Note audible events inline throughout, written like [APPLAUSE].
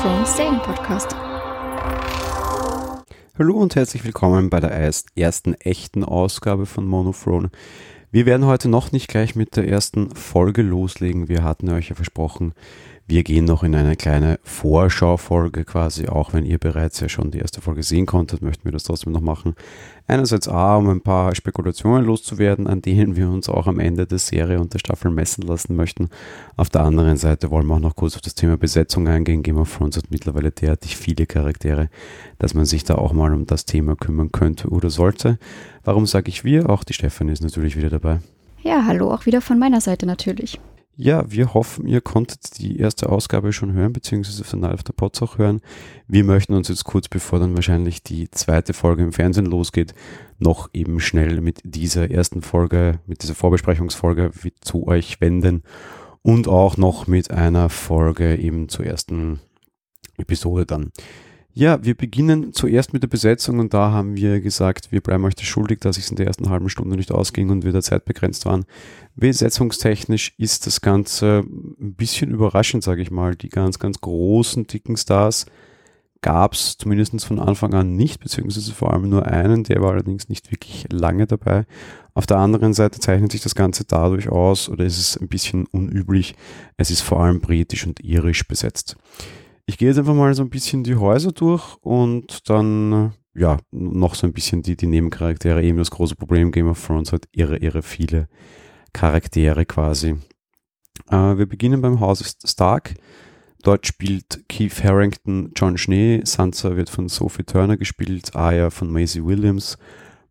Of Thrones Serienpodcast. Hallo und herzlich willkommen bei der ersten echten Ausgabe von Monothrone. Wir werden heute noch nicht gleich mit der ersten Folge loslegen. Wir hatten euch ja versprochen, wir gehen noch in eine kleine Vorschaufolge quasi, auch wenn ihr bereits ja schon die erste Folge sehen konntet, möchten wir das trotzdem noch machen. Einerseits A, um ein paar Spekulationen loszuwerden, an denen wir uns auch am Ende der Serie und der Staffel messen lassen möchten. Auf der anderen Seite wollen wir auch noch kurz auf das Thema Besetzung eingehen. Game of Thrones hat mittlerweile derartig viele Charaktere, dass man sich da auch mal um das Thema kümmern könnte oder sollte. Warum sage ich wir? Auch die Stefanie ist natürlich wieder dabei. Ja, hallo, auch wieder von meiner Seite natürlich. Ja, wir hoffen, ihr konntet die erste Ausgabe schon hören, beziehungsweise von Live der Pots auch hören. Wir möchten uns jetzt kurz, bevor dann wahrscheinlich die zweite Folge im Fernsehen losgeht, noch eben schnell mit dieser ersten Folge, mit dieser Vorbesprechungsfolge zu euch wenden und auch noch mit einer Folge eben zur ersten Episode dann. Ja, wir beginnen zuerst mit der Besetzung und da haben wir gesagt, wir bleiben euch das schuldig, dass es in der ersten halben Stunde nicht ausging und wir der Zeit begrenzt waren. Besetzungstechnisch ist das Ganze ein bisschen überraschend, sage ich mal. Die ganz, ganz großen, dicken Stars gab es zumindest von Anfang an nicht, beziehungsweise vor allem nur einen, der war allerdings nicht wirklich lange dabei. Auf der anderen Seite zeichnet sich das Ganze dadurch aus, oder ist es ein bisschen unüblich, es ist vor allem britisch und irisch besetzt. Ich gehe jetzt einfach mal so ein bisschen die Häuser durch und dann, ja, noch so ein bisschen die, die Nebencharaktere. Eben das große Problem Game of Thrones hat irre, irre viele Charaktere quasi. Äh, wir beginnen beim Haus Stark. Dort spielt Keith Harrington John Schnee, Sansa wird von Sophie Turner gespielt, Arya von Maisie Williams,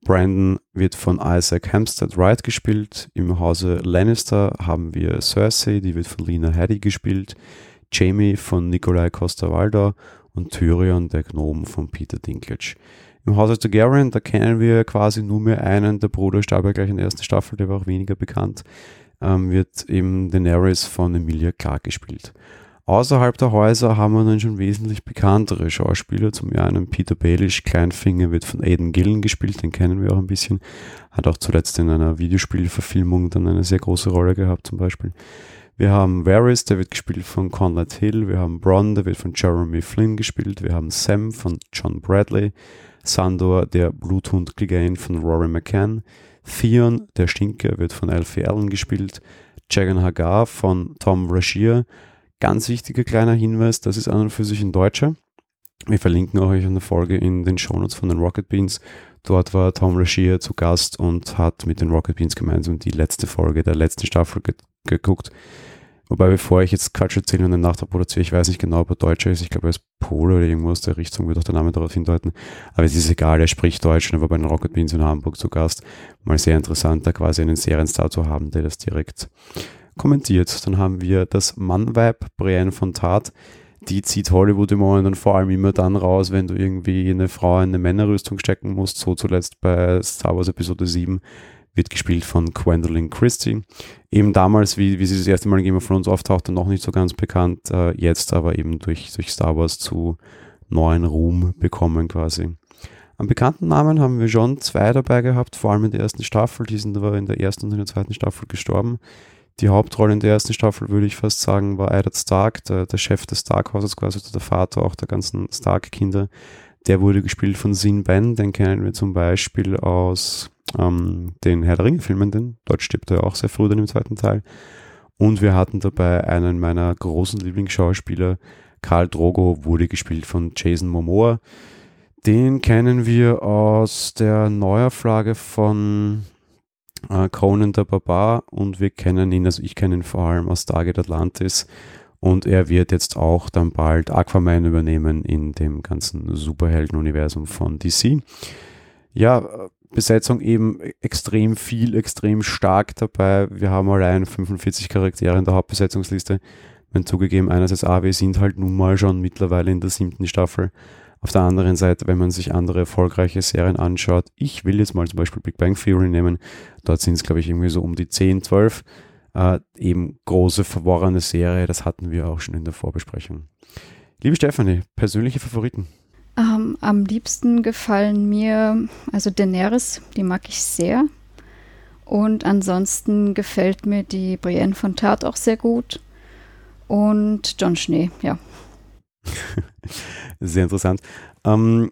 Brandon wird von Isaac Hampstead Wright gespielt. Im Hause Lannister haben wir Cersei, die wird von Lena Headey gespielt. Jamie von Nikolai Costa-Waldau und Tyrion, der Gnom von Peter Dinklage. Im Hause Targaryen, da kennen wir quasi nur mehr einen, der Bruder starb ja gleich in der ersten Staffel, der war auch weniger bekannt, ähm, wird eben Daenerys von Emilia Clarke gespielt. Außerhalb der Häuser haben wir dann schon wesentlich bekanntere Schauspieler. Zum einen Peter Baelish, Kleinfinger, wird von Aidan Gillen gespielt, den kennen wir auch ein bisschen. Hat auch zuletzt in einer Videospielverfilmung dann eine sehr große Rolle gehabt zum Beispiel. Wir haben Varys, der wird gespielt von Conrad Hill. Wir haben Bronn, der wird von Jeremy Flynn gespielt. Wir haben Sam von John Bradley. Sandor, der Bluthund Clegane von Rory McCann. Theon, der Stinker, wird von Alfie Allen gespielt. Jagan Hagar von Tom Rashier. Ganz wichtiger kleiner Hinweis, das ist an und für sich ein Deutscher. Wir verlinken euch eine Folge in den Shownotes von den Rocket Beans. Dort war Tom Rashier zu Gast und hat mit den Rocket Beans gemeinsam die letzte Folge der letzten Staffel ge geguckt. Wobei, bevor ich jetzt Quatsch erzähle und den Nachtrag produziere, ich weiß nicht genau, ob er Deutscher ist. Ich glaube, er ist Pole oder irgendwo aus der Richtung, wird auch der Name darauf hindeuten. Aber es ist egal, er spricht Deutsch und er war bei den Rocket Beans in Hamburg zu Gast. Mal sehr interessant, da quasi einen Serienstar zu haben, der das direkt kommentiert. Dann haben wir das Mann-Vibe, Brienne von Tat. Die zieht Hollywood im Moment dann vor allem immer dann raus, wenn du irgendwie eine Frau in eine Männerrüstung stecken musst. So zuletzt bei Star Wars Episode 7 wird gespielt von Gwendolyn Christie. Eben damals, wie, wie sie das erste Mal in Game of Thrones auftauchte, noch nicht so ganz bekannt, äh, jetzt aber eben durch, durch Star Wars zu neuen Ruhm bekommen quasi. An bekannten Namen haben wir schon zwei dabei gehabt, vor allem in der ersten Staffel, die sind aber in der ersten und in der zweiten Staffel gestorben. Die Hauptrolle in der ersten Staffel, würde ich fast sagen, war Eddard Stark, der, der Chef des Stark-Hauses, quasi der Vater auch der ganzen Stark-Kinder. Der wurde gespielt von Sin Ben, den kennen wir zum Beispiel aus ähm, den Herr der Ringe-Filmen, denn dort stirbt er auch sehr früh dann im zweiten Teil. Und wir hatten dabei einen meiner großen Lieblingsschauspieler, Karl Drogo, wurde gespielt von Jason Momoa. Den kennen wir aus der Neuauflage von äh, Conan der Barbar und wir kennen ihn, also ich kenne ihn vor allem aus Stargate Atlantis und er wird jetzt auch dann bald Aquaman übernehmen in dem ganzen Superhelden-Universum von DC. Ja, Besetzung eben extrem viel, extrem stark dabei. Wir haben allein 45 Charaktere in der Hauptbesetzungsliste. Wenn zugegeben, einerseits A, wir sind halt nun mal schon mittlerweile in der siebten Staffel. Auf der anderen Seite, wenn man sich andere erfolgreiche Serien anschaut, ich will jetzt mal zum Beispiel Big Bang Theory nehmen, dort sind es glaube ich irgendwie so um die 10, 12. Äh, eben große, verworrene Serie, das hatten wir auch schon in der Vorbesprechung. Liebe Stefanie, persönliche Favoriten? Ähm, am liebsten gefallen mir, also Daenerys, die mag ich sehr. Und ansonsten gefällt mir die Brienne von Tart auch sehr gut. und John Schnee, ja. [LAUGHS] Sehr interessant. Ähm,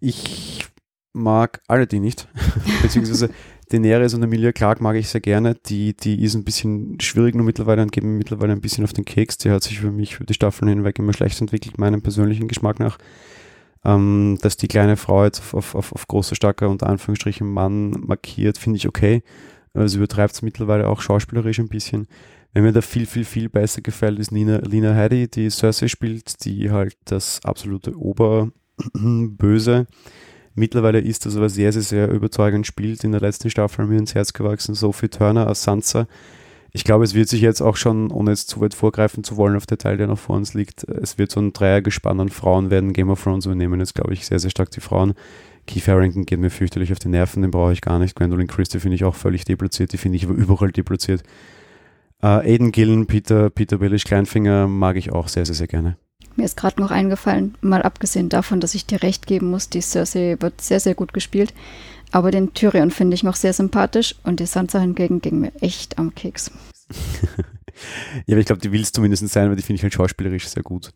ich mag alle die nicht, [LAUGHS] beziehungsweise Daenerys und Emilia Clark mag ich sehr gerne. Die, die ist ein bisschen schwierig nur mittlerweile und geht mir mittlerweile ein bisschen auf den Keks. Die hat sich für mich für die Staffeln hinweg immer schlecht entwickelt, meinem persönlichen Geschmack nach. Ähm, dass die kleine Frau jetzt auf, auf, auf, großer, starker, unter Anführungsstrichen Mann markiert, finde ich okay. Also übertreibt es mittlerweile auch schauspielerisch ein bisschen. Wenn mir da viel, viel, viel besser gefällt, ist Nina, Lina Headey, die Cersei spielt, die halt das absolute Oberböse mittlerweile ist, das aber sehr, sehr, sehr überzeugend spielt. In der letzten Staffel mir ins Herz gewachsen, Sophie Turner als Sansa. Ich glaube, es wird sich jetzt auch schon, ohne jetzt zu weit vorgreifen zu wollen auf der Teil, der noch vor uns liegt, es wird so ein Dreiergespann an Frauen werden. Game of Thrones übernehmen jetzt, glaube ich, sehr, sehr stark die Frauen. Keith Harrington geht mir fürchterlich auf die Nerven, den brauche ich gar nicht. Gwendolyn Christie finde ich auch völlig deplatziert, die finde ich aber überall deplatziert. Uh, Aiden Gillen, Peter, Peter Billish Kleinfinger mag ich auch sehr, sehr, sehr gerne. Mir ist gerade noch eingefallen, mal abgesehen davon, dass ich dir recht geben muss, die Cersei wird sehr, sehr gut gespielt. Aber den Tyrion finde ich noch sehr sympathisch und die Sansa hingegen ging mir echt am Keks. [LAUGHS] ja, aber ich glaube, die will es zumindest sein, weil die finde ich halt schauspielerisch sehr gut.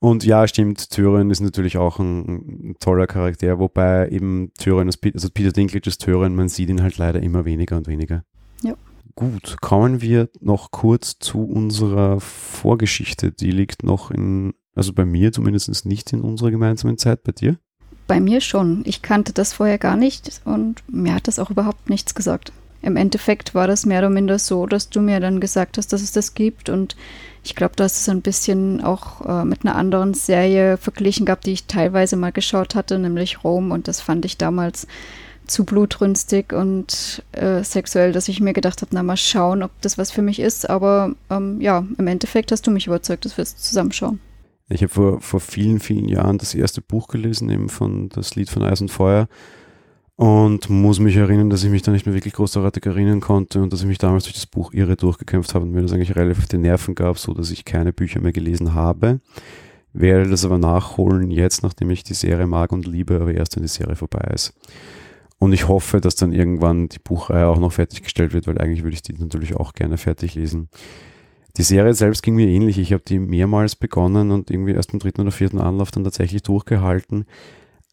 Und ja, stimmt, Tyrion ist natürlich auch ein, ein toller Charakter, wobei eben Tyrion, also Peter Dinklage ist Tyrion, man sieht ihn halt leider immer weniger und weniger. Ja. Gut, kommen wir noch kurz zu unserer Vorgeschichte. Die liegt noch in, also bei mir zumindest nicht in unserer gemeinsamen Zeit, bei dir? Bei mir schon. Ich kannte das vorher gar nicht und mir hat das auch überhaupt nichts gesagt. Im Endeffekt war das mehr oder minder so, dass du mir dann gesagt hast, dass es das gibt und ich glaube, du hast es ein bisschen auch äh, mit einer anderen Serie verglichen gehabt, die ich teilweise mal geschaut hatte, nämlich Rom. Und das fand ich damals zu blutrünstig und äh, sexuell, dass ich mir gedacht habe, na mal schauen, ob das was für mich ist. Aber ähm, ja, im Endeffekt hast du mich überzeugt, dass wir es zusammenschauen. Ich habe vor, vor vielen, vielen Jahren das erste Buch gelesen, eben von das Lied von Eis und Feuer. Und muss mich erinnern, dass ich mich da nicht mehr wirklich großartig erinnern konnte und dass ich mich damals durch das Buch irre durchgekämpft habe und mir das eigentlich relativ auf die Nerven gab, so dass ich keine Bücher mehr gelesen habe. Werde das aber nachholen jetzt, nachdem ich die Serie mag und liebe, aber erst wenn die Serie vorbei ist. Und ich hoffe, dass dann irgendwann die Buchreihe auch noch fertiggestellt wird, weil eigentlich würde ich die natürlich auch gerne fertig lesen. Die Serie selbst ging mir ähnlich. Ich habe die mehrmals begonnen und irgendwie erst im dritten oder vierten Anlauf dann tatsächlich durchgehalten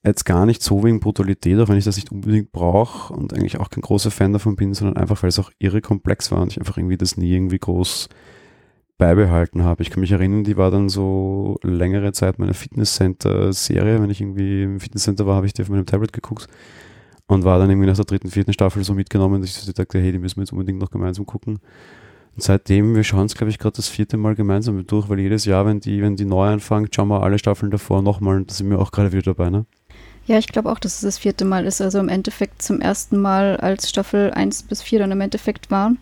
jetzt gar nicht so wegen Brutalität, auch wenn ich das nicht unbedingt brauche und eigentlich auch kein großer Fan davon bin, sondern einfach, weil es auch irre komplex war und ich einfach irgendwie das nie irgendwie groß beibehalten habe. Ich kann mich erinnern, die war dann so längere Zeit meine Fitnesscenter-Serie. Wenn ich irgendwie im Fitnesscenter war, habe ich die auf meinem Tablet geguckt und war dann irgendwie nach der dritten, vierten Staffel so mitgenommen, dass ich dachte, hey, die müssen wir jetzt unbedingt noch gemeinsam gucken. Und seitdem, wir schauen es, glaube ich, gerade das vierte Mal gemeinsam durch, weil jedes Jahr, wenn die, wenn die neu anfangen, schauen wir alle Staffeln davor nochmal da sind wir auch gerade wieder dabei, ne? Ja, ich glaube auch, dass es das vierte Mal ist. Also im Endeffekt zum ersten Mal, als Staffel 1 bis 4 dann im Endeffekt waren,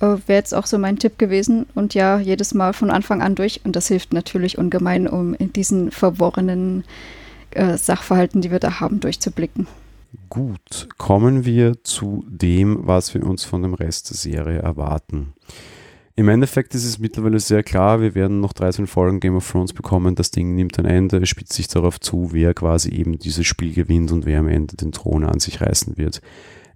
äh, wäre jetzt auch so mein Tipp gewesen. Und ja, jedes Mal von Anfang an durch. Und das hilft natürlich ungemein, um in diesen verworrenen äh, Sachverhalten, die wir da haben, durchzublicken. Gut, kommen wir zu dem, was wir uns von dem Rest der Serie erwarten. Im Endeffekt ist es mittlerweile sehr klar, wir werden noch 13 Folgen Game of Thrones bekommen. Das Ding nimmt ein Ende, es spitzt sich darauf zu, wer quasi eben dieses Spiel gewinnt und wer am Ende den Thron an sich reißen wird.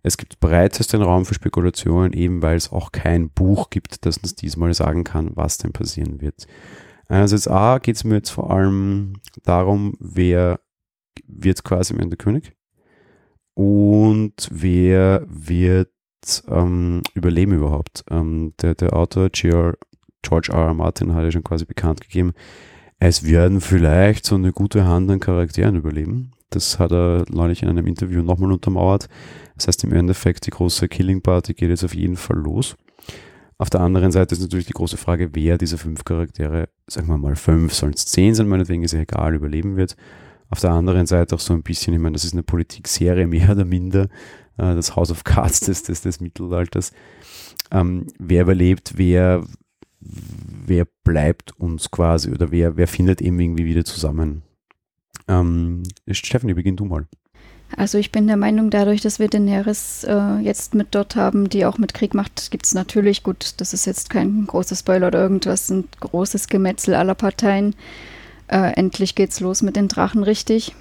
Es gibt breitesten Raum für Spekulationen, eben weil es auch kein Buch gibt, das uns diesmal sagen kann, was denn passieren wird. Einerseits A geht es mir jetzt vor allem darum, wer wird quasi am Ende König und wer wird ähm, überleben überhaupt? Ähm, der, der Autor George R. R. Martin hat ja schon quasi bekannt gegeben, es werden vielleicht so eine gute Hand an Charakteren überleben. Das hat er neulich in einem Interview nochmal untermauert. Das heißt im Endeffekt, die große Killing Party geht jetzt auf jeden Fall los. Auf der anderen Seite ist natürlich die große Frage, wer dieser fünf Charaktere, sagen wir mal fünf, sollen es zehn sein, meinetwegen ist ja egal, überleben wird. Auf der anderen Seite auch so ein bisschen, ich meine, das ist eine Politikserie mehr oder minder. Äh, das House of Cards des, des, des Mittelalters. Ähm, wer überlebt, wer, wer bleibt uns quasi oder wer, wer findet eben irgendwie wieder zusammen? Ähm, Stephanie, beginn du mal. Also ich bin der Meinung, dadurch, dass wir Daenerys äh, jetzt mit dort haben, die auch mit Krieg macht, gibt es natürlich, gut, das ist jetzt kein großer Spoiler oder irgendwas, ein großes Gemetzel aller Parteien. Äh, endlich geht's los mit den Drachen richtig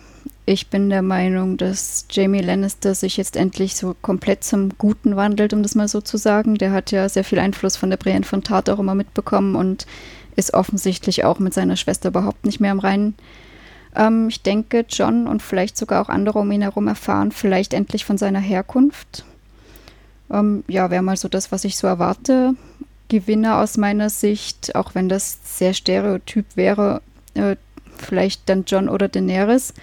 ich bin der Meinung, dass Jamie Lannister sich jetzt endlich so komplett zum Guten wandelt, um das mal so zu sagen. Der hat ja sehr viel Einfluss von der Brienne von Tart auch immer mitbekommen und ist offensichtlich auch mit seiner Schwester überhaupt nicht mehr im Reinen. Ähm, ich denke, John und vielleicht sogar auch andere um ihn herum erfahren vielleicht endlich von seiner Herkunft. Ähm, ja, wäre mal so das, was ich so erwarte. Gewinner aus meiner Sicht, auch wenn das sehr stereotyp wäre, äh, vielleicht dann John oder Daenerys,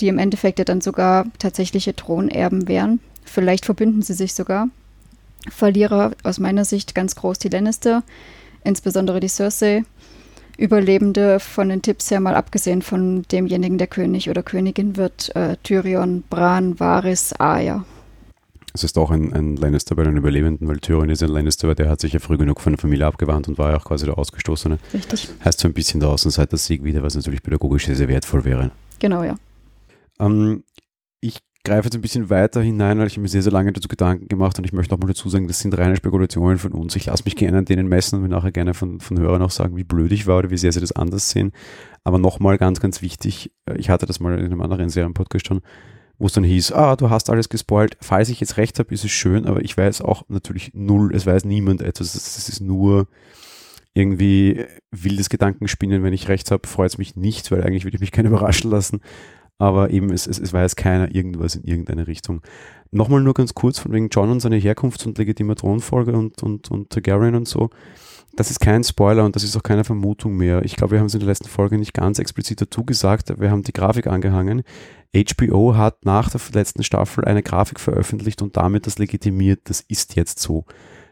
die im Endeffekt ja dann sogar tatsächliche Thronerben wären. Vielleicht verbünden sie sich sogar. Verlierer aus meiner Sicht ganz groß die Lannister, insbesondere die Cersei. Überlebende von den Tipps her mal abgesehen von demjenigen, der König oder Königin wird, äh, Tyrion, Bran, Varys, Arya. Es ist auch ein, ein Lannister bei den Überlebenden, weil Tyrion ist ein Lannister, aber der hat sich ja früh genug von der Familie abgewandt und war ja auch quasi der Ausgestoßene. Richtig. Heißt so ein bisschen der Außenseiter-Sieg wieder, was natürlich pädagogisch sehr, sehr wertvoll wäre. Genau, ja. Ähm, ich greife jetzt ein bisschen weiter hinein, weil ich mir sehr, sehr lange dazu Gedanken gemacht und ich möchte nochmal dazu sagen, das sind reine Spekulationen von uns. Ich lasse mich gerne an denen messen und will nachher gerne von, von Hörern auch sagen, wie blöd ich war oder wie sehr sie das anders sehen. Aber nochmal ganz, ganz wichtig, äh, ich hatte das mal in einem anderen Serienpodcast schon, wo es dann hieß, ah, du hast alles gespoilt. Falls ich jetzt recht habe, ist es schön, aber ich weiß auch natürlich null, es weiß niemand etwas. Es ist nur irgendwie wildes Gedankenspinnen. Wenn ich recht habe, freut es mich nicht, weil eigentlich würde ich mich [LAUGHS] gerne überraschen lassen. Aber eben, es, es, es weiß keiner irgendwas in irgendeine Richtung. Nochmal nur ganz kurz von wegen John und seine Herkunft und legitimer Thronfolge und, und, und Targaryen und so das ist kein Spoiler und das ist auch keine Vermutung mehr. Ich glaube, wir haben es in der letzten Folge nicht ganz explizit dazu gesagt. Wir haben die Grafik angehangen. HBO hat nach der letzten Staffel eine Grafik veröffentlicht und damit das legitimiert. Das ist jetzt so.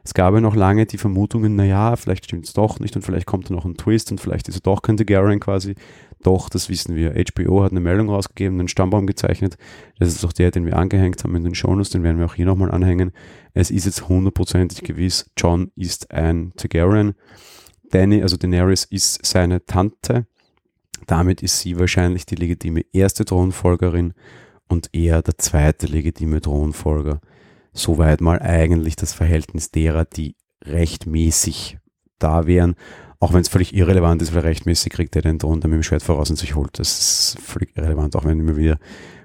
Es gab ja noch lange die Vermutungen, naja, vielleicht stimmt es doch nicht und vielleicht kommt da noch ein Twist und vielleicht ist er doch kein Targaryen quasi. Doch, das wissen wir. HBO hat eine Meldung rausgegeben, einen Stammbaum gezeichnet. Das ist auch der, den wir angehängt haben in den Shownotes, den werden wir auch hier nochmal anhängen. Es ist jetzt hundertprozentig gewiss, John ist ein Targaryen. Danny, also Daenerys, ist seine Tante. Damit ist sie wahrscheinlich die legitime erste Thronfolgerin und er der zweite legitime Thronfolger. Soweit mal eigentlich das Verhältnis derer, die rechtmäßig da wären. Auch wenn es völlig irrelevant ist, weil rechtmäßig kriegt er den Thron dann mit dem Schwert voraus und sich holt. Das ist völlig irrelevant, auch wenn immer wieder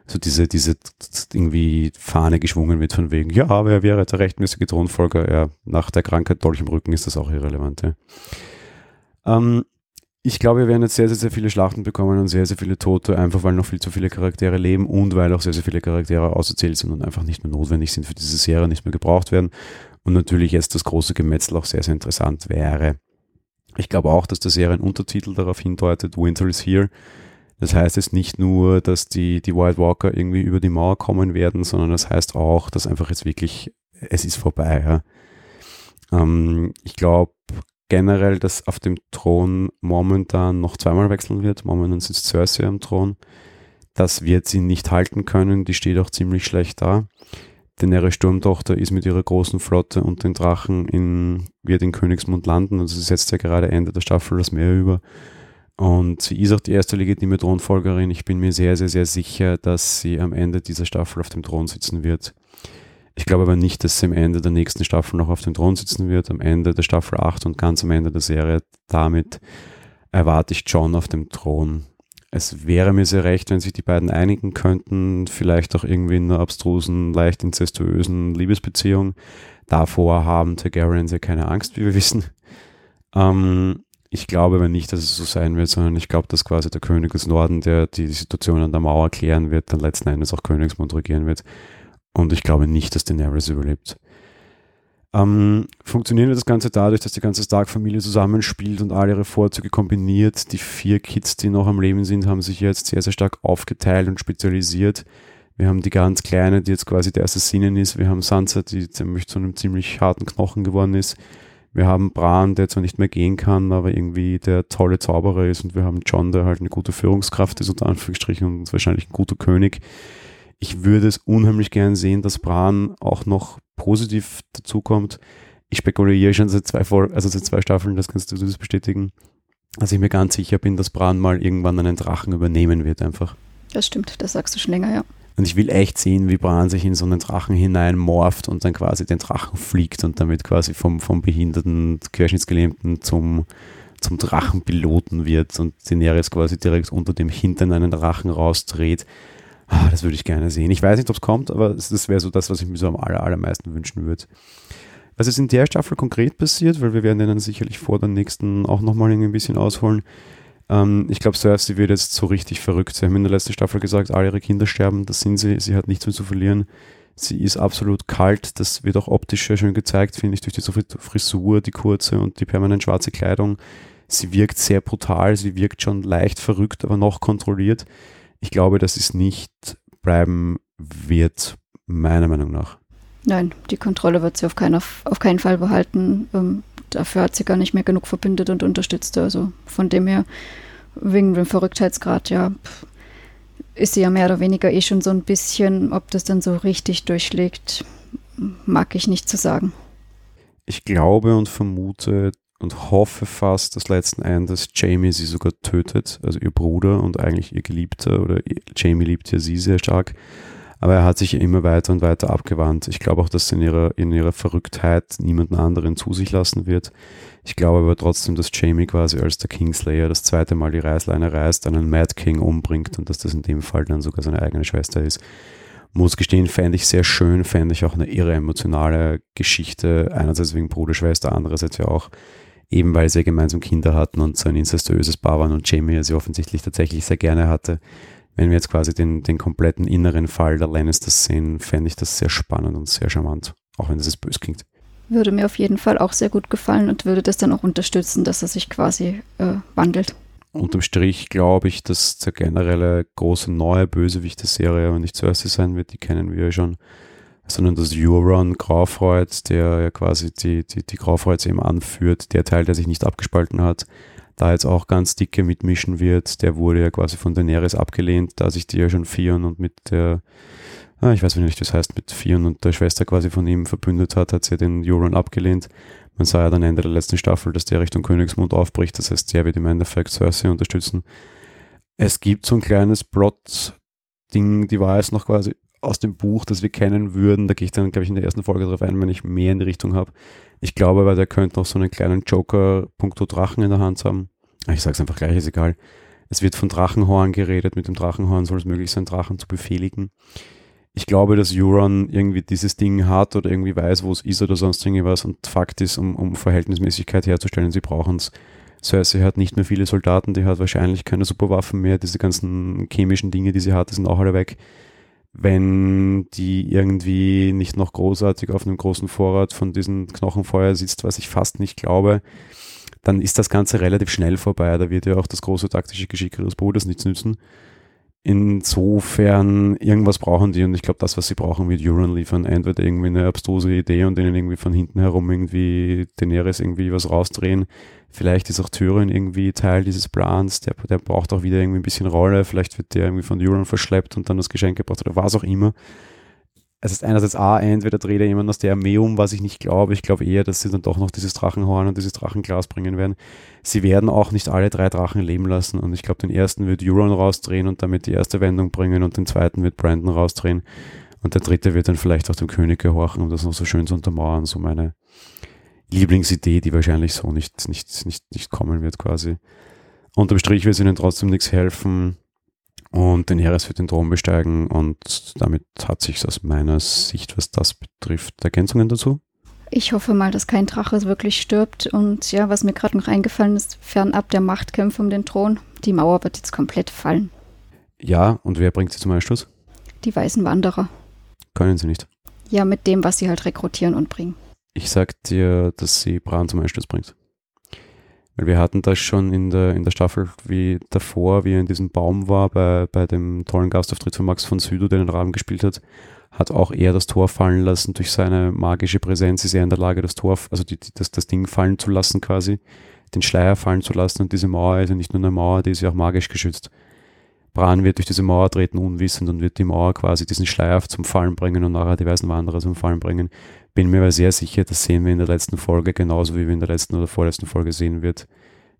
so diese, diese irgendwie Fahne geschwungen wird von wegen, ja, aber er wäre der rechtmäßige Thronfolger. Ja, nach der Krankheit Dolch im Rücken ist das auch irrelevant. Ja. Ähm, ich glaube, wir werden jetzt sehr, sehr, sehr viele Schlachten bekommen und sehr, sehr viele Tote, einfach weil noch viel zu viele Charaktere leben und weil auch sehr, sehr viele Charaktere auserzählt sind und einfach nicht mehr notwendig sind für diese Serie, nicht mehr gebraucht werden. Und natürlich jetzt das große Gemetzel auch sehr, sehr interessant wäre. Ich glaube auch, dass der Serienuntertitel darauf hindeutet, Winter is here. Das heißt jetzt nicht nur, dass die, die Wild Walker irgendwie über die Mauer kommen werden, sondern das heißt auch, dass einfach jetzt wirklich, es ist vorbei. Ja. Ähm, ich glaube generell, dass auf dem Thron momentan noch zweimal wechseln wird. Momentan sitzt Cersei am Thron. Das wird sie nicht halten können. Die steht auch ziemlich schlecht da. Denn ihre Sturmtochter ist mit ihrer großen Flotte und den Drachen in, wird in Königsmund landen. Also sie setzt ja gerade Ende der Staffel das Meer über. Und sie ist auch die erste legitime Thronfolgerin. Ich bin mir sehr, sehr, sehr sicher, dass sie am Ende dieser Staffel auf dem Thron sitzen wird. Ich glaube aber nicht, dass sie am Ende der nächsten Staffel noch auf dem Thron sitzen wird. Am Ende der Staffel 8 und ganz am Ende der Serie. Damit erwarte ich John auf dem Thron. Es wäre mir sehr recht, wenn sich die beiden einigen könnten, vielleicht auch irgendwie in einer abstrusen, leicht incestuösen Liebesbeziehung. Davor haben Targaryens ja keine Angst, wie wir wissen. Ähm, ich glaube aber nicht, dass es so sein wird, sondern ich glaube, dass quasi der König des Norden, der die Situation an der Mauer klären wird, dann letzten Endes auch Königsmund regieren wird. Und ich glaube nicht, dass Daenerys überlebt. Ähm, funktioniert das Ganze dadurch, dass die ganze Stark-Familie zusammenspielt und alle ihre Vorzüge kombiniert. Die vier Kids, die noch am Leben sind, haben sich jetzt sehr, sehr stark aufgeteilt und spezialisiert. Wir haben die ganz Kleine, die jetzt quasi der Assassinin ist. Wir haben Sansa, die ziemlich zu einem ziemlich harten Knochen geworden ist. Wir haben Bran, der zwar nicht mehr gehen kann, aber irgendwie der tolle Zauberer ist. Und wir haben John, der halt eine gute Führungskraft ist, unter Anführungsstrichen, und wahrscheinlich ein guter König. Ich würde es unheimlich gern sehen, dass Bran auch noch positiv dazukommt. Ich spekuliere schon seit zwei, Vol also seit zwei Staffeln, das kannst du das bestätigen, dass ich mir ganz sicher bin, dass Bran mal irgendwann einen Drachen übernehmen wird einfach. Das stimmt, das sagst du schon länger, ja. Und ich will echt sehen, wie Bran sich in so einen Drachen hineinmorpht und dann quasi den Drachen fliegt und damit quasi vom, vom behinderten, querschnittsgelähmten zum, zum Drachenpiloten wird und Daenerys quasi direkt unter dem Hintern einen Drachen rausdreht. Ah, das würde ich gerne sehen. Ich weiß nicht, ob es kommt, aber das wäre so das, was ich mir so am aller, allermeisten wünschen würde. Was ist in der Staffel konkret passiert, weil wir werden dann sicherlich vor der nächsten auch nochmal ein bisschen ausholen. Ähm, ich glaube, Cersei wird jetzt so richtig verrückt. Sie haben in der letzten Staffel gesagt, alle ihre Kinder sterben, das sind sie, sie hat nichts mehr zu verlieren. Sie ist absolut kalt, das wird auch optisch sehr schön gezeigt, finde ich, durch diese Frisur, die kurze und die permanent schwarze Kleidung. Sie wirkt sehr brutal, sie wirkt schon leicht verrückt, aber noch kontrolliert. Ich glaube, dass es nicht bleiben wird, meiner Meinung nach. Nein, die Kontrolle wird sie auf, keiner, auf keinen Fall behalten. Ähm, dafür hat sie gar nicht mehr genug verbindet und unterstützt. Also von dem her, wegen dem Verrücktheitsgrad, ja, ist sie ja mehr oder weniger eh schon so ein bisschen, ob das dann so richtig durchschlägt, mag ich nicht zu sagen. Ich glaube und vermute und hoffe fast, dass letzten Endes Jamie sie sogar tötet, also ihr Bruder und eigentlich ihr Geliebter oder Jamie liebt ja sie sehr stark aber er hat sich immer weiter und weiter abgewandt. Ich glaube auch, dass er in ihrer, in ihrer Verrücktheit niemanden anderen zu sich lassen wird. Ich glaube aber trotzdem, dass Jamie quasi als der Kingslayer das zweite Mal die Reißleine reißt, einen Mad King umbringt und dass das in dem Fall dann sogar seine eigene Schwester ist. Muss gestehen, fände ich sehr schön, fände ich auch eine irre emotionale Geschichte. Einerseits wegen Bruder, Schwester, andererseits ja auch eben weil sie gemeinsam Kinder hatten und so ein incestuöses Paar waren und Jamie sie offensichtlich tatsächlich sehr gerne hatte wenn wir jetzt quasi den, den kompletten inneren Fall der Lannisters sehen, fände ich das sehr spannend und sehr charmant, auch wenn das jetzt bös klingt. Würde mir auf jeden Fall auch sehr gut gefallen und würde das dann auch unterstützen, dass er sich quasi äh, wandelt. Unterm Strich glaube ich, dass der generelle große neue Bösewicht der Serie aber nicht zuerst sein wird, die kennen wir ja schon, sondern das Euron Graufreud, der ja quasi die, die, die Graufreuds eben anführt, der Teil, der sich nicht abgespalten hat, da jetzt auch ganz dicke mitmischen wird. Der wurde ja quasi von Daenerys abgelehnt, da sich die ja schon Fion und mit der, ah, ich weiß nicht, was heißt, mit Fion und der Schwester quasi von ihm verbündet hat, hat sie den Euron abgelehnt. Man sah ja dann Ende der letzten Staffel, dass der Richtung Königsmund aufbricht. Das heißt, der wird im Endeffekt Cersei unterstützen. Es gibt so ein kleines Plot-Ding, die war jetzt noch quasi aus dem Buch, das wir kennen würden. Da gehe ich dann, glaube ich, in der ersten Folge drauf ein, wenn ich mehr in die Richtung habe. Ich glaube aber, der könnte noch so einen kleinen Joker punkto Drachen in der Hand haben. Ich sage es einfach gleich, ist egal. Es wird von Drachenhorn geredet. Mit dem Drachenhorn soll es möglich sein, Drachen zu befehligen. Ich glaube, dass Euron irgendwie dieses Ding hat oder irgendwie weiß, wo es ist oder sonst irgendwas. Und Fakt ist, um, um Verhältnismäßigkeit herzustellen, sie brauchen es. Cersei hat nicht mehr viele Soldaten, die hat wahrscheinlich keine Superwaffen mehr. Diese ganzen chemischen Dinge, die sie hat, sind auch alle weg wenn die irgendwie nicht noch großartig auf einem großen Vorrat von diesen Knochenfeuer sitzt, was ich fast nicht glaube, dann ist das Ganze relativ schnell vorbei. Da wird ja auch das große taktische Geschick ihres Bruders nichts nützen. Insofern, irgendwas brauchen die und ich glaube, das, was sie brauchen, wird Euron liefern. Entweder irgendwie eine abstruse Idee und denen irgendwie von hinten herum irgendwie Daenerys irgendwie was rausdrehen. Vielleicht ist auch Tyrion irgendwie Teil dieses Plans. Der, der braucht auch wieder irgendwie ein bisschen Rolle. Vielleicht wird der irgendwie von Euron verschleppt und dann das Geschenk gebracht oder was auch immer es ist einerseits A, entweder dreht er jemand aus der Armee um, was ich nicht glaube. Ich glaube eher, dass sie dann doch noch dieses Drachenhorn und dieses Drachenglas bringen werden. Sie werden auch nicht alle drei Drachen leben lassen und ich glaube, den ersten wird Euron rausdrehen und damit die erste Wendung bringen und den zweiten wird Brandon rausdrehen und der dritte wird dann vielleicht auch dem König gehorchen, um das noch so schön zu untermauern. So meine Lieblingsidee, die wahrscheinlich so nicht, nicht, nicht, nicht kommen wird quasi. Unterm Strich wird es ihnen trotzdem nichts helfen und den Heres wird den Thron besteigen und damit hat sich aus meiner Sicht, was das betrifft, Ergänzungen dazu? Ich hoffe mal, dass kein Drache wirklich stirbt und ja, was mir gerade noch eingefallen ist, fernab der Machtkämpfe um den Thron, die Mauer wird jetzt komplett fallen. Ja, und wer bringt sie zum Einschluss? Die weißen Wanderer. Können sie nicht. Ja, mit dem, was sie halt rekrutieren und bringen. Ich sag dir, dass sie Bran zum Einschluss bringt. Weil wir hatten das schon in der, in der Staffel wie davor, wie er in diesem Baum war, bei, bei dem tollen Gastauftritt von Max von Südow, der den Rahmen gespielt hat, hat auch er das Tor fallen lassen. Durch seine magische Präsenz ist er in der Lage, das Tor, also die, das, das Ding fallen zu lassen quasi, den Schleier fallen zu lassen. Und diese Mauer ist ja nicht nur eine Mauer, die ist ja auch magisch geschützt. Bran wird durch diese Mauer treten, unwissend, und wird die Mauer quasi diesen Schleier zum Fallen bringen und nachher die weißen Wanderer zum Fallen bringen. Bin mir aber sehr sicher, das sehen wir in der letzten Folge, genauso wie wir in der letzten oder vorletzten Folge sehen wird,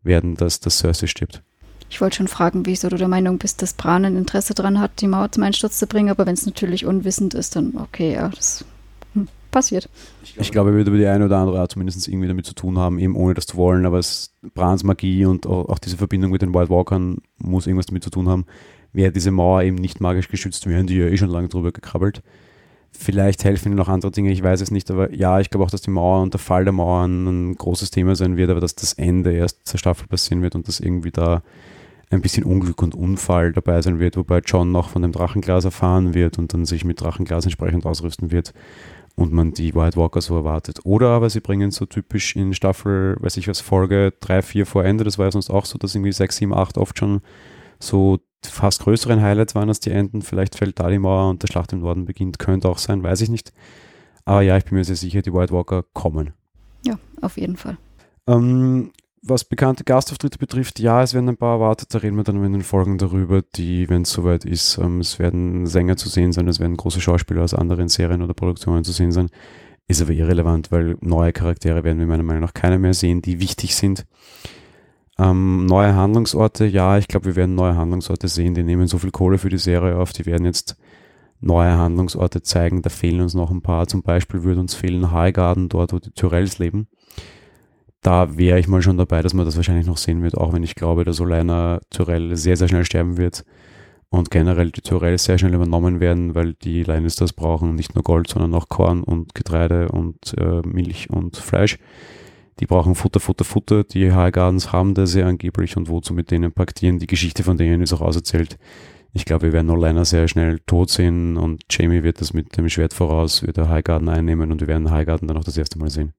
werden, dass das Cersei stirbt. Ich wollte schon fragen, wieso du der Meinung bist, dass Bran ein Interesse daran hat, die Mauer zum Einsturz zu bringen, aber wenn es natürlich unwissend ist, dann okay, ja, das hm, passiert. Ich glaube, er würde über die eine oder andere Art zumindest irgendwie damit zu tun haben, eben ohne das zu wollen, aber es, Brans Magie und auch, auch diese Verbindung mit den White Walkern muss irgendwas damit zu tun haben. Wäre diese Mauer eben nicht magisch geschützt, wären die ja eh schon lange drüber gekrabbelt Vielleicht helfen ihnen noch andere Dinge, ich weiß es nicht, aber ja, ich glaube auch, dass die Mauer und der Fall der Mauern ein großes Thema sein wird, aber dass das Ende erst zur Staffel passieren wird und dass irgendwie da ein bisschen Unglück und Unfall dabei sein wird, wobei John noch von dem Drachenglas erfahren wird und dann sich mit Drachenglas entsprechend ausrüsten wird und man die White Walker so erwartet. Oder aber sie bringen so typisch in Staffel, weiß ich was, Folge 3, 4 vor Ende, das war ja sonst auch so, dass irgendwie 6, 7, 8 oft schon so fast größeren Highlights waren als die Enden. Vielleicht fällt da die Mauer und der Schlacht im Norden beginnt. Könnte auch sein, weiß ich nicht. Aber ja, ich bin mir sehr sicher, die White Walker kommen. Ja, auf jeden Fall. Ähm, was bekannte Gastauftritte betrifft, ja, es werden ein paar erwartet. Da reden wir dann in den Folgen darüber, die, wenn es soweit ist, ähm, es werden Sänger zu sehen sein, es werden große Schauspieler aus anderen Serien oder Produktionen zu sehen sein. Ist aber irrelevant, weil neue Charaktere werden wir meiner Meinung nach keine mehr sehen, die wichtig sind. Ähm, neue Handlungsorte, ja, ich glaube, wir werden neue Handlungsorte sehen. Die nehmen so viel Kohle für die Serie auf, die werden jetzt neue Handlungsorte zeigen. Da fehlen uns noch ein paar. Zum Beispiel würde uns fehlen Highgarden, dort, wo die Tyrells leben. Da wäre ich mal schon dabei, dass man das wahrscheinlich noch sehen wird, auch wenn ich glaube, dass Olena Tyrell sehr, sehr schnell sterben wird und generell die Tyrells sehr schnell übernommen werden, weil die Lannisters brauchen nicht nur Gold, sondern auch Korn und Getreide und äh, Milch und Fleisch. Die brauchen Futter, Futter, Futter. Die High Gardens haben das ja angeblich und wozu mit denen paktieren. Die Geschichte von denen ist auch auserzählt. Ich glaube, wir werden Olena sehr schnell tot sehen und Jamie wird das mit dem Schwert voraus, wird der Highgarden einnehmen und wir werden Highgarden dann auch das erste Mal sehen.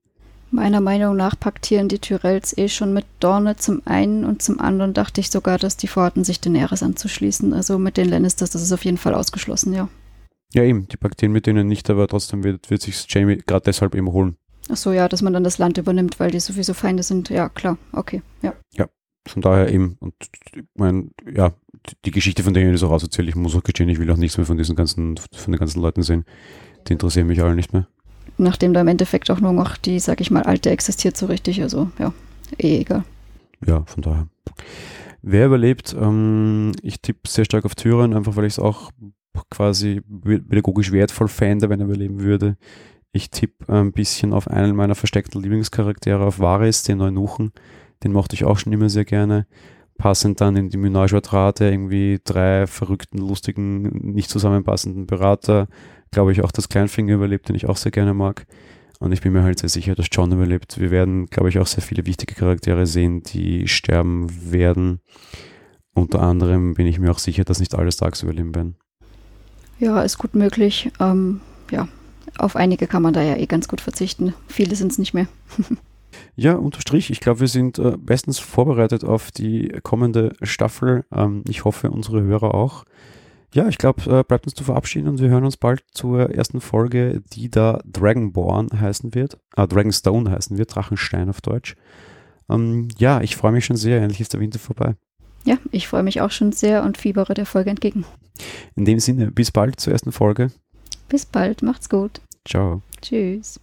Meiner Meinung nach paktieren die Tyrells eh schon mit Dorne zum einen und zum anderen dachte ich sogar, dass die vorhatten, sich den Eres anzuschließen. Also mit den Lannisters, das ist auf jeden Fall ausgeschlossen, ja. Ja, eben, die paktieren mit denen nicht, aber trotzdem wird, wird sich Jamie gerade deshalb eben holen. Ach so, ja, dass man dann das Land übernimmt, weil die sowieso Feinde sind. Ja, klar, okay, ja. Ja, von daher eben, und ich meine, ja, die Geschichte von denen ist auch auserzählt. Ich muss auch gestehen, ich will auch nichts mehr von diesen ganzen, von den ganzen Leuten sehen. Die interessieren mich alle nicht mehr. Nachdem da im Endeffekt auch nur noch die, sag ich mal, alte existiert so richtig, also ja, eh egal. Ja, von daher. Wer überlebt? Ähm, ich tippe sehr stark auf Tyrion, einfach weil ich es auch quasi pädagogisch wertvoll fände, wenn er überleben würde. Ich tippe ein bisschen auf einen meiner versteckten Lieblingscharaktere, auf Varys, den Neunuchen. Den mochte ich auch schon immer sehr gerne. Passend dann in die Menage Rate irgendwie drei verrückten, lustigen, nicht zusammenpassenden Berater. Glaube ich auch, dass Kleinfinger überlebt, den ich auch sehr gerne mag. Und ich bin mir halt sehr sicher, dass John überlebt. Wir werden, glaube ich, auch sehr viele wichtige Charaktere sehen, die sterben werden. Unter anderem bin ich mir auch sicher, dass nicht alle Starks überleben werden. Ja, ist gut möglich. Ähm, ja, auf einige kann man da ja eh ganz gut verzichten. Viele sind es nicht mehr. [LAUGHS] ja, unterstrich. Ich glaube, wir sind äh, bestens vorbereitet auf die kommende Staffel. Ähm, ich hoffe, unsere Hörer auch. Ja, ich glaube, äh, bleibt uns zu verabschieden und wir hören uns bald zur ersten Folge, die da Dragonborn heißen wird. Äh, Dragonstone heißen wird, Drachenstein auf Deutsch. Ähm, ja, ich freue mich schon sehr. Endlich ist der Winter vorbei. Ja, ich freue mich auch schon sehr und fiebere der Folge entgegen. In dem Sinne, bis bald zur ersten Folge. Bis bald, macht's gut. Ciao. Tschüss.